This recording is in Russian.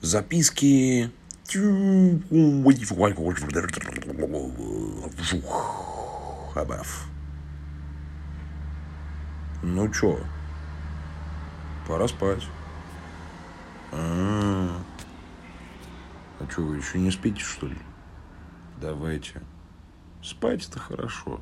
Записки. Абаф. Ну чё? Пора спать. А, а что, вы еще не спите, что ли? Давайте. Спать это хорошо.